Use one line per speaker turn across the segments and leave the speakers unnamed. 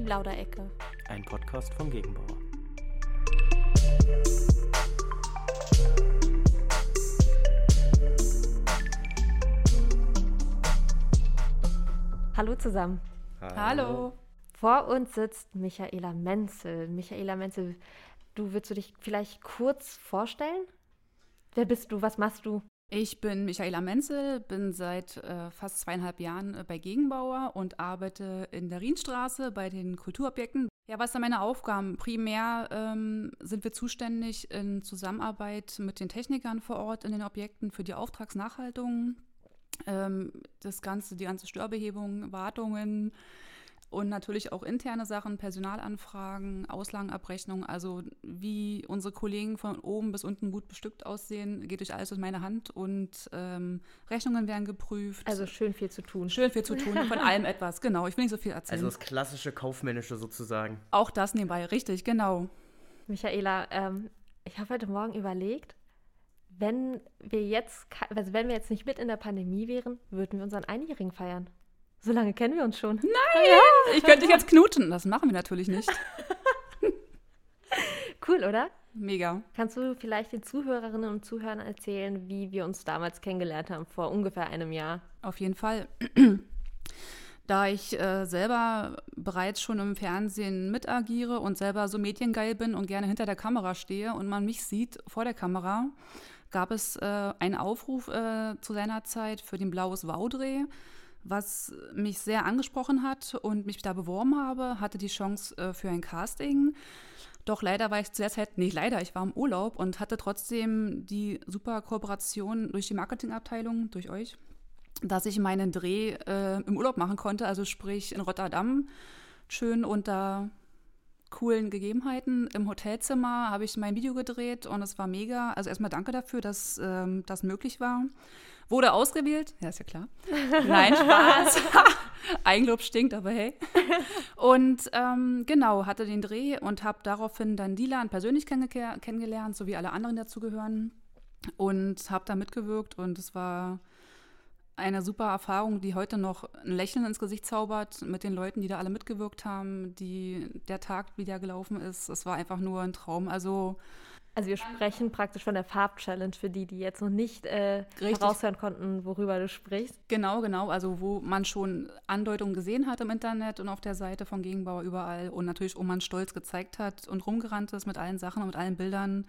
Die Blauderecke.
Ein Podcast vom Gegenbauer.
Hallo zusammen.
Hallo.
Vor uns sitzt Michaela Menzel. Michaela Menzel, du würdest du dich vielleicht kurz vorstellen? Wer bist du? Was machst du?
Ich bin Michaela Menzel, bin seit äh, fast zweieinhalb Jahren äh, bei Gegenbauer und arbeite in der Rienstraße bei den Kulturobjekten. Ja, was sind meine Aufgaben? Primär ähm, sind wir zuständig in Zusammenarbeit mit den Technikern vor Ort in den Objekten für die Auftragsnachhaltung, ähm, das ganze, die ganze Störbehebung, Wartungen, und natürlich auch interne Sachen, Personalanfragen, Auslagenabrechnung. Also wie unsere Kollegen von oben bis unten gut bestückt aussehen, geht durch alles aus meiner Hand und ähm, Rechnungen werden geprüft.
Also schön viel zu tun.
Schön viel zu tun, von allem etwas, genau. Ich will nicht so viel erzählen.
Also das klassische Kaufmännische sozusagen.
Auch das nebenbei, richtig, genau.
Michaela, ähm, ich habe heute Morgen überlegt, wenn wir jetzt, also wenn wir jetzt nicht mit in der Pandemie wären, würden wir unseren Einjährigen feiern. So lange kennen wir uns schon.
Nein! Ja. Ich könnte dich jetzt knuten. Das machen wir natürlich nicht.
cool, oder?
Mega.
Kannst du vielleicht den Zuhörerinnen und Zuhörern erzählen, wie wir uns damals kennengelernt haben, vor ungefähr einem Jahr?
Auf jeden Fall. Da ich äh, selber bereits schon im Fernsehen mitagiere und selber so mediengeil bin und gerne hinter der Kamera stehe und man mich sieht vor der Kamera, gab es äh, einen Aufruf äh, zu seiner Zeit für den Blaues Waudreh was mich sehr angesprochen hat und mich da beworben habe, hatte die Chance äh, für ein Casting. Doch leider war ich zu der Zeit, nicht leider, ich war im Urlaub und hatte trotzdem die super Kooperation durch die Marketingabteilung, durch euch, dass ich meinen Dreh äh, im Urlaub machen konnte, also sprich in Rotterdam, schön unter coolen Gegebenheiten. Im Hotelzimmer habe ich mein Video gedreht und es war mega. Also erstmal danke dafür, dass ähm, das möglich war. Wurde ausgewählt, ja, ist ja klar. Nein, Spaß. Eigenlob stinkt, aber hey. Und ähm, genau, hatte den Dreh und habe daraufhin dann Dilan persönlich kennengelernt, so wie alle anderen dazugehören. Und habe da mitgewirkt und es war eine super Erfahrung, die heute noch ein Lächeln ins Gesicht zaubert mit den Leuten, die da alle mitgewirkt haben, die der Tag, wie der gelaufen ist. Es war einfach nur ein Traum. Also
also wir sprechen praktisch von der Farbchallenge für die, die jetzt noch nicht äh, heraushören konnten, worüber du sprichst.
Genau, genau. Also wo man schon Andeutungen gesehen hat im Internet und auf der Seite von Gegenbauer überall und natürlich wo man stolz gezeigt hat und rumgerannt ist mit allen Sachen und mit allen Bildern.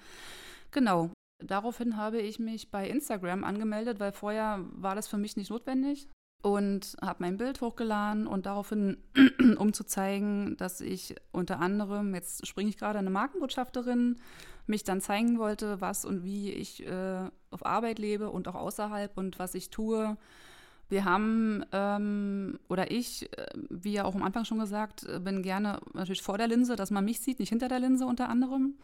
Genau. Daraufhin habe ich mich bei Instagram angemeldet, weil vorher war das für mich nicht notwendig und habe mein Bild hochgeladen und daraufhin, um zu zeigen, dass ich unter anderem, jetzt springe ich gerade eine Markenbotschafterin, mich dann zeigen wollte, was und wie ich äh, auf Arbeit lebe und auch außerhalb und was ich tue. Wir haben, ähm, oder ich, äh, wie ja auch am Anfang schon gesagt, äh, bin gerne natürlich vor der Linse, dass man mich sieht, nicht hinter der Linse unter anderem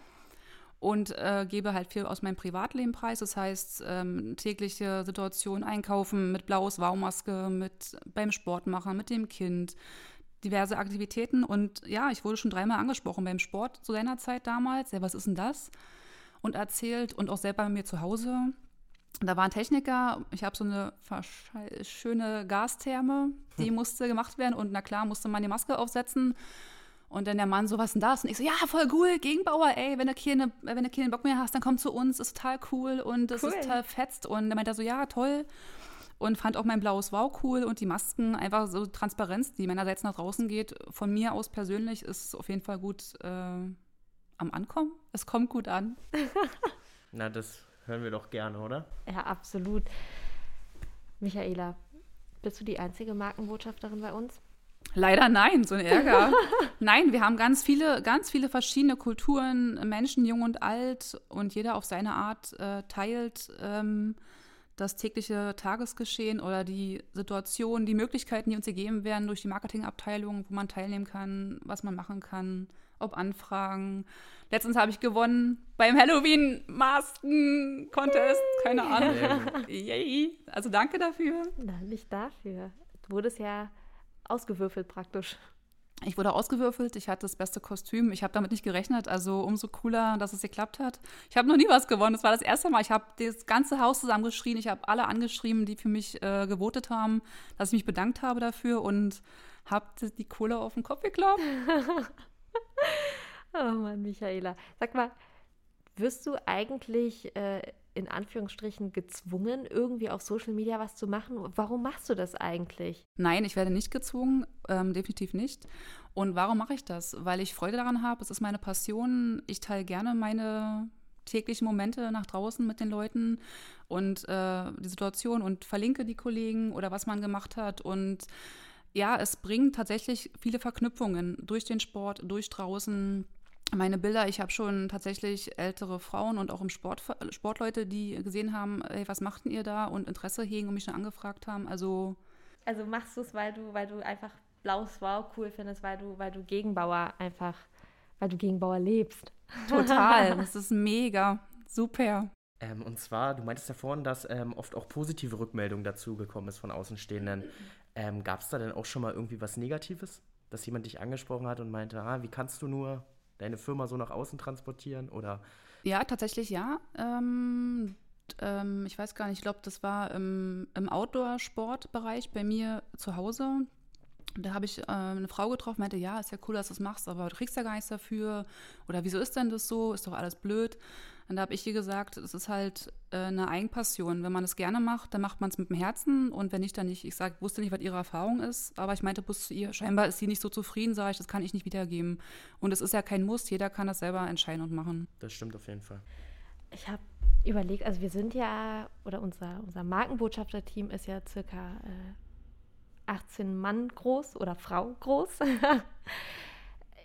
und äh, gebe halt viel aus meinem Privatleben preis. Das heißt, ähm, tägliche Situationen einkaufen mit blaues Waumaske, mit beim Sport machen, mit dem Kind, diverse Aktivitäten. Und ja, ich wurde schon dreimal angesprochen beim Sport zu seiner Zeit damals. Ja, was ist denn das? Und erzählt und auch selber bei mir zu Hause. Da war ein Techniker, ich habe so eine schöne Gastherme, die hm. musste gemacht werden und na klar musste man die Maske aufsetzen. Und dann der Mann so, was denn das? Und ich so, ja, voll cool, Gegenbauer, ey, wenn du keinen, wenn du keinen Bock mehr hast, dann komm zu uns, ist total cool und das cool. ist total fetzt. Und dann meinte er so, ja, toll. Und fand auch mein blaues Wow cool und die Masken, einfach so Transparenz, die meinerseits nach draußen geht. Von mir aus persönlich ist es auf jeden Fall gut äh, am Ankommen. Es kommt gut an.
Na, das hören wir doch gerne, oder?
Ja, absolut. Michaela, bist du die einzige Markenbotschafterin bei uns?
Leider nein, so ein Ärger. nein, wir haben ganz viele, ganz viele verschiedene Kulturen, Menschen, jung und alt, und jeder auf seine Art äh, teilt ähm, das tägliche Tagesgeschehen oder die Situation, die Möglichkeiten, die uns gegeben werden durch die Marketingabteilung, wo man teilnehmen kann, was man machen kann, ob Anfragen. Letztens habe ich gewonnen beim Halloween-Masken-Contest, keine Ahnung. Yay. Also danke dafür.
Na, nicht dafür. Du wurdest ja ausgewürfelt praktisch.
Ich wurde ausgewürfelt, ich hatte das beste Kostüm. Ich habe damit nicht gerechnet, also umso cooler, dass es geklappt hat. Ich habe noch nie was gewonnen. Das war das erste Mal. Ich habe das ganze Haus zusammengeschrien. Ich habe alle angeschrieben, die für mich äh, gewotet haben, dass ich mich bedankt habe dafür und habe die Kohle auf den Kopf geklappt.
oh Mann, Michaela. Sag mal, wirst du eigentlich äh, in Anführungsstrichen gezwungen, irgendwie auf Social Media was zu machen? Warum machst du das eigentlich?
Nein, ich werde nicht gezwungen, ähm, definitiv nicht. Und warum mache ich das? Weil ich Freude daran habe, es ist meine Passion. Ich teile gerne meine täglichen Momente nach draußen mit den Leuten und äh, die Situation und verlinke die Kollegen oder was man gemacht hat und ja, es bringt tatsächlich viele Verknüpfungen durch den Sport, durch draußen meine Bilder, ich habe schon tatsächlich ältere Frauen und auch im Sport Sportleute, die gesehen haben, hey, was machten ihr da und Interesse hegen und mich schon angefragt haben. Also
also machst du es, weil du, weil du einfach blaues Wow cool findest, weil du, weil du Gegenbauer einfach, weil du Gegenbauer lebst.
Total, das ist mega, super.
Ähm, und zwar, du meintest ja vorhin, dass ähm, oft auch positive Rückmeldungen dazu gekommen ist von Außenstehenden. Ähm, Gab es da denn auch schon mal irgendwie was Negatives, dass jemand dich angesprochen hat und meinte, ah, wie kannst du nur deine Firma so nach außen transportieren? Oder?
Ja, tatsächlich ja. Ähm, ähm, ich weiß gar nicht, ich glaube, das war im, im Outdoor-Sportbereich bei mir zu Hause. Da habe ich äh, eine Frau getroffen, meinte, ja, ist ja cool, dass du das machst, aber du kriegst ja gar nichts dafür. Oder wieso ist denn das so? Ist doch alles blöd. Und da habe ich ihr gesagt, es ist halt äh, eine Eigenpassion. Wenn man es gerne macht, dann macht man es mit dem Herzen und wenn nicht, dann nicht. Ich sag, wusste nicht, was ihre Erfahrung ist, aber ich meinte bloß zu ihr, scheinbar ist sie nicht so zufrieden, sage ich, das kann ich nicht wiedergeben. Und es ist ja kein Muss, jeder kann das selber entscheiden und machen.
Das stimmt auf jeden Fall.
Ich habe überlegt, also wir sind ja, oder unser, unser Markenbotschafter-Team ist ja circa äh, 18 Mann groß oder Frau groß.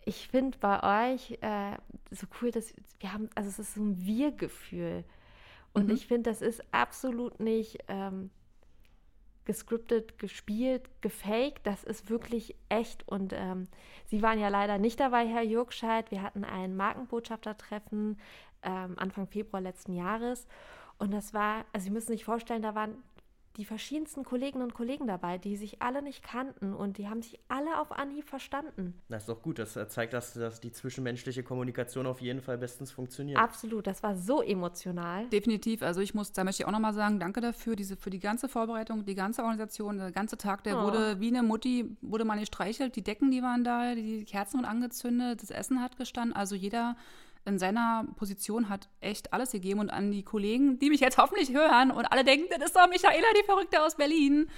ich finde bei euch äh, so cool, dass wir haben, also es ist so ein Wir-Gefühl. Und mhm. ich finde, das ist absolut nicht ähm, gescriptet, gespielt, gefaked. Das ist wirklich echt. Und ähm, Sie waren ja leider nicht dabei, Herr Jürgscheid. Wir hatten ein Markenbotschaftertreffen ähm, Anfang Februar letzten Jahres. Und das war, also Sie müssen sich vorstellen, da waren die verschiedensten Kolleginnen und Kollegen dabei, die sich alle nicht kannten und die haben sich alle auf Anhieb verstanden.
Das ist doch gut. Das zeigt, dass, dass die zwischenmenschliche Kommunikation auf jeden Fall bestens funktioniert.
Absolut. Das war so emotional.
Definitiv. Also ich muss, da möchte ich auch nochmal sagen, danke dafür, diese, für die ganze Vorbereitung, die ganze Organisation, der ganze Tag, der oh. wurde wie eine Mutti, wurde mal gestreichelt. Die Decken, die waren da, die Kerzen wurden angezündet, das Essen hat gestanden. Also jeder in seiner Position hat echt alles gegeben und an die Kollegen, die mich jetzt hoffentlich hören und alle denken, das ist doch Michaela, die Verrückte aus Berlin.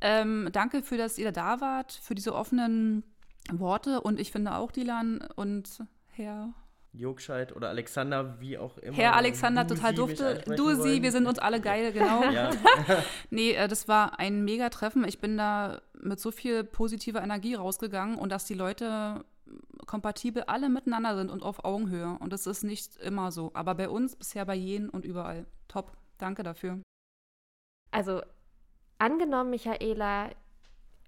Ähm, danke für, dass ihr da wart, für diese offenen Worte und ich finde auch Dilan und Herr
Jogscheid oder Alexander, wie auch immer.
Herr Alexander, total dufte. Du, sie, wollen. wir sind uns alle geil, genau. Ja. nee, äh, das war ein mega Treffen. Ich bin da mit so viel positiver Energie rausgegangen und dass die Leute kompatibel alle miteinander sind und auf Augenhöhe. Und das ist nicht immer so. Aber bei uns bisher bei jenen und überall. Top. Danke dafür.
Also, angenommen, Michaela,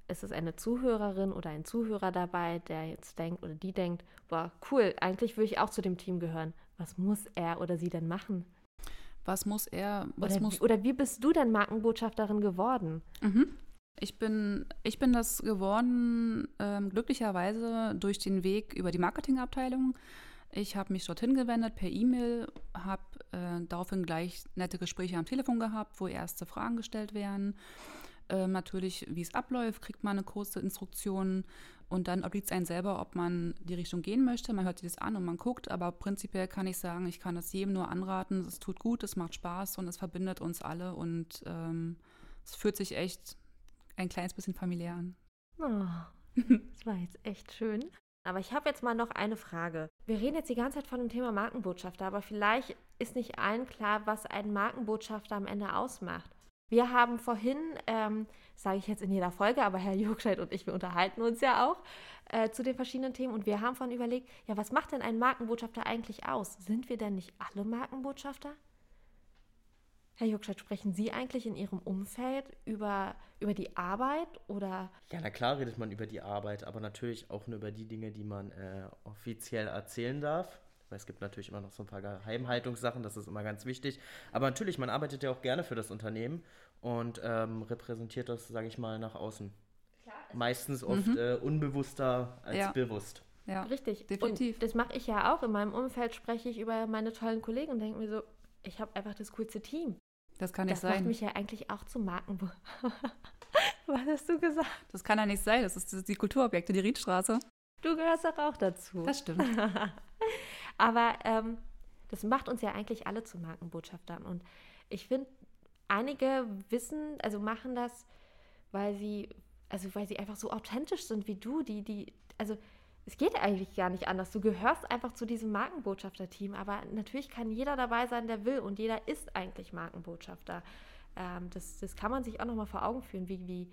ist es eine Zuhörerin oder ein Zuhörer dabei, der jetzt denkt oder die denkt, boah, cool, eigentlich würde ich auch zu dem Team gehören. Was muss er oder sie denn machen?
Was muss er? Was
oder,
muss
wie, oder wie bist du denn Markenbotschafterin geworden?
Mhm. Ich bin, ich bin das geworden, ähm, glücklicherweise durch den Weg über die Marketingabteilung. Ich habe mich dorthin gewendet per E-Mail, habe äh, daraufhin gleich nette Gespräche am Telefon gehabt, wo erste Fragen gestellt werden. Äh, natürlich, wie es abläuft, kriegt man eine kurze Instruktion und dann obliegt es einem selber, ob man die Richtung gehen möchte. Man hört sich das an und man guckt, aber prinzipiell kann ich sagen, ich kann es jedem nur anraten. Es tut gut, es macht Spaß und es verbindet uns alle und ähm, es fühlt sich echt ein kleines bisschen familiär an.
Oh, das war jetzt echt schön. Aber ich habe jetzt mal noch eine Frage. Wir reden jetzt die ganze Zeit von dem Thema Markenbotschafter, aber vielleicht ist nicht allen klar, was ein Markenbotschafter am Ende ausmacht. Wir haben vorhin, ähm, sage ich jetzt in jeder Folge, aber Herr Jurgscheid und ich, wir unterhalten uns ja auch äh, zu den verschiedenen Themen und wir haben von überlegt, ja, was macht denn ein Markenbotschafter eigentlich aus? Sind wir denn nicht alle Markenbotschafter? Herr Juckstadt, sprechen Sie eigentlich in Ihrem Umfeld über, über die Arbeit oder?
Ja, na klar redet man über die Arbeit, aber natürlich auch nur über die Dinge, die man äh, offiziell erzählen darf. Weil es gibt natürlich immer noch so ein paar Geheimhaltungssachen, das ist immer ganz wichtig. Aber natürlich, man arbeitet ja auch gerne für das Unternehmen und ähm, repräsentiert das, sage ich mal, nach außen.
Klar,
meistens oft
Mhm.
äh, unbewusster als
Ja.
bewusst.
Ja.
Richtig.
definitiv.
Und das mache ich ja auch. In meinem Umfeld spreche ich über meine tollen Kollegen und denke mir so, ich habe einfach das coolste Team.
Das kann nicht
Das macht
sein.
mich ja eigentlich auch zum Marken. Was hast du gesagt?
Das kann ja nicht sein. Das ist, das ist die Kulturobjekte, die Riedstraße.
Du gehörst doch auch dazu.
Das stimmt.
Aber ähm, das macht uns ja eigentlich alle zu Markenbotschaftern. Und ich finde, einige wissen, also machen das, weil sie, also weil sie einfach so authentisch sind wie du, die, die, also es geht eigentlich gar nicht anders. Du gehörst einfach zu diesem Markenbotschafter-Team, aber natürlich kann jeder dabei sein, der will und jeder ist eigentlich Markenbotschafter. Ähm, das, das kann man sich auch nochmal vor Augen führen, wie, wie,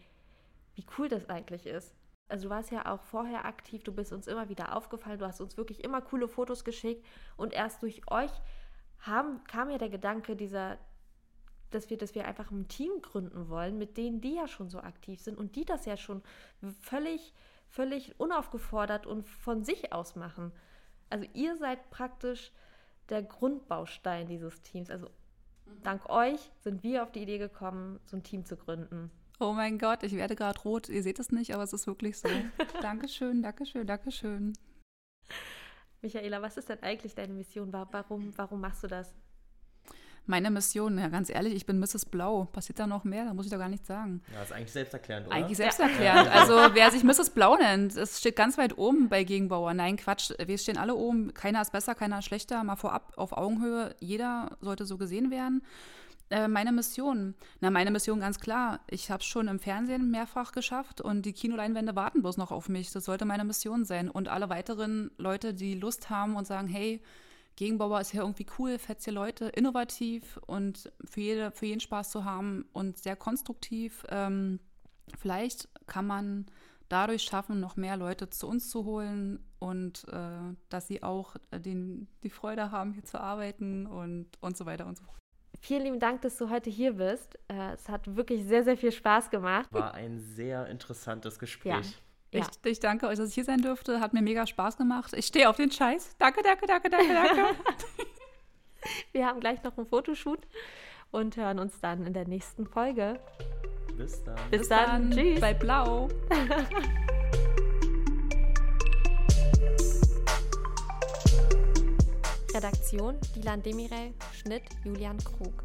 wie cool das eigentlich ist. Also du warst ja auch vorher aktiv, du bist uns immer wieder aufgefallen, du hast uns wirklich immer coole Fotos geschickt und erst durch euch haben, kam ja der Gedanke dieser, dass wir, dass wir einfach ein Team gründen wollen, mit denen, die ja schon so aktiv sind und die das ja schon völlig, völlig unaufgefordert und von sich aus machen. Also ihr seid praktisch der Grundbaustein dieses Teams. Also dank euch sind wir auf die Idee gekommen, so ein Team zu gründen.
Oh mein Gott, ich werde gerade rot. Ihr seht es nicht, aber es ist wirklich so. Dankeschön, Dankeschön, Dankeschön.
Michaela, was ist denn eigentlich deine Mission? Wa- Warum, warum machst du das?
Meine Mission, ja ganz ehrlich, ich bin Mrs. Blau. Passiert da noch mehr? Da muss ich doch gar nichts sagen.
Ja, ist eigentlich selbsterklärend, oder?
Eigentlich selbsterklärend. Also wer sich Mrs. Blau nennt, es steht ganz weit oben bei Gegenbauer. Nein, Quatsch, wir stehen alle oben. Keiner ist besser, keiner ist schlechter. Mal vorab auf Augenhöhe. Jeder sollte so gesehen werden. Äh, meine Mission. Na, meine Mission ganz klar. Ich habe es schon im Fernsehen mehrfach geschafft und die Kinoleinwände warten bloß noch auf mich. Das sollte meine Mission sein. Und alle weiteren Leute, die Lust haben und sagen, hey, Gegenbauer ist ja irgendwie cool, fetzige Leute, innovativ und für, jede, für jeden Spaß zu haben und sehr konstruktiv. Ähm, vielleicht kann man dadurch schaffen, noch mehr Leute zu uns zu holen und äh, dass sie auch äh, den, die Freude haben, hier zu arbeiten und, und so weiter und so fort.
Vielen lieben Dank, dass du heute hier bist. Äh, es hat wirklich sehr, sehr viel Spaß gemacht.
War ein sehr interessantes Gespräch.
Ja.
Ich, ich danke euch, dass ich hier sein durfte. Hat mir mega Spaß gemacht. Ich stehe auf den Scheiß. Danke, danke, danke, danke, danke.
Wir haben gleich noch einen Fotoshoot und hören uns dann in der nächsten Folge.
Bis dann.
Bis, dann. Tschüss.
Bei Blau.
Redaktion Dilan Demirel, Schnitt Julian Krug.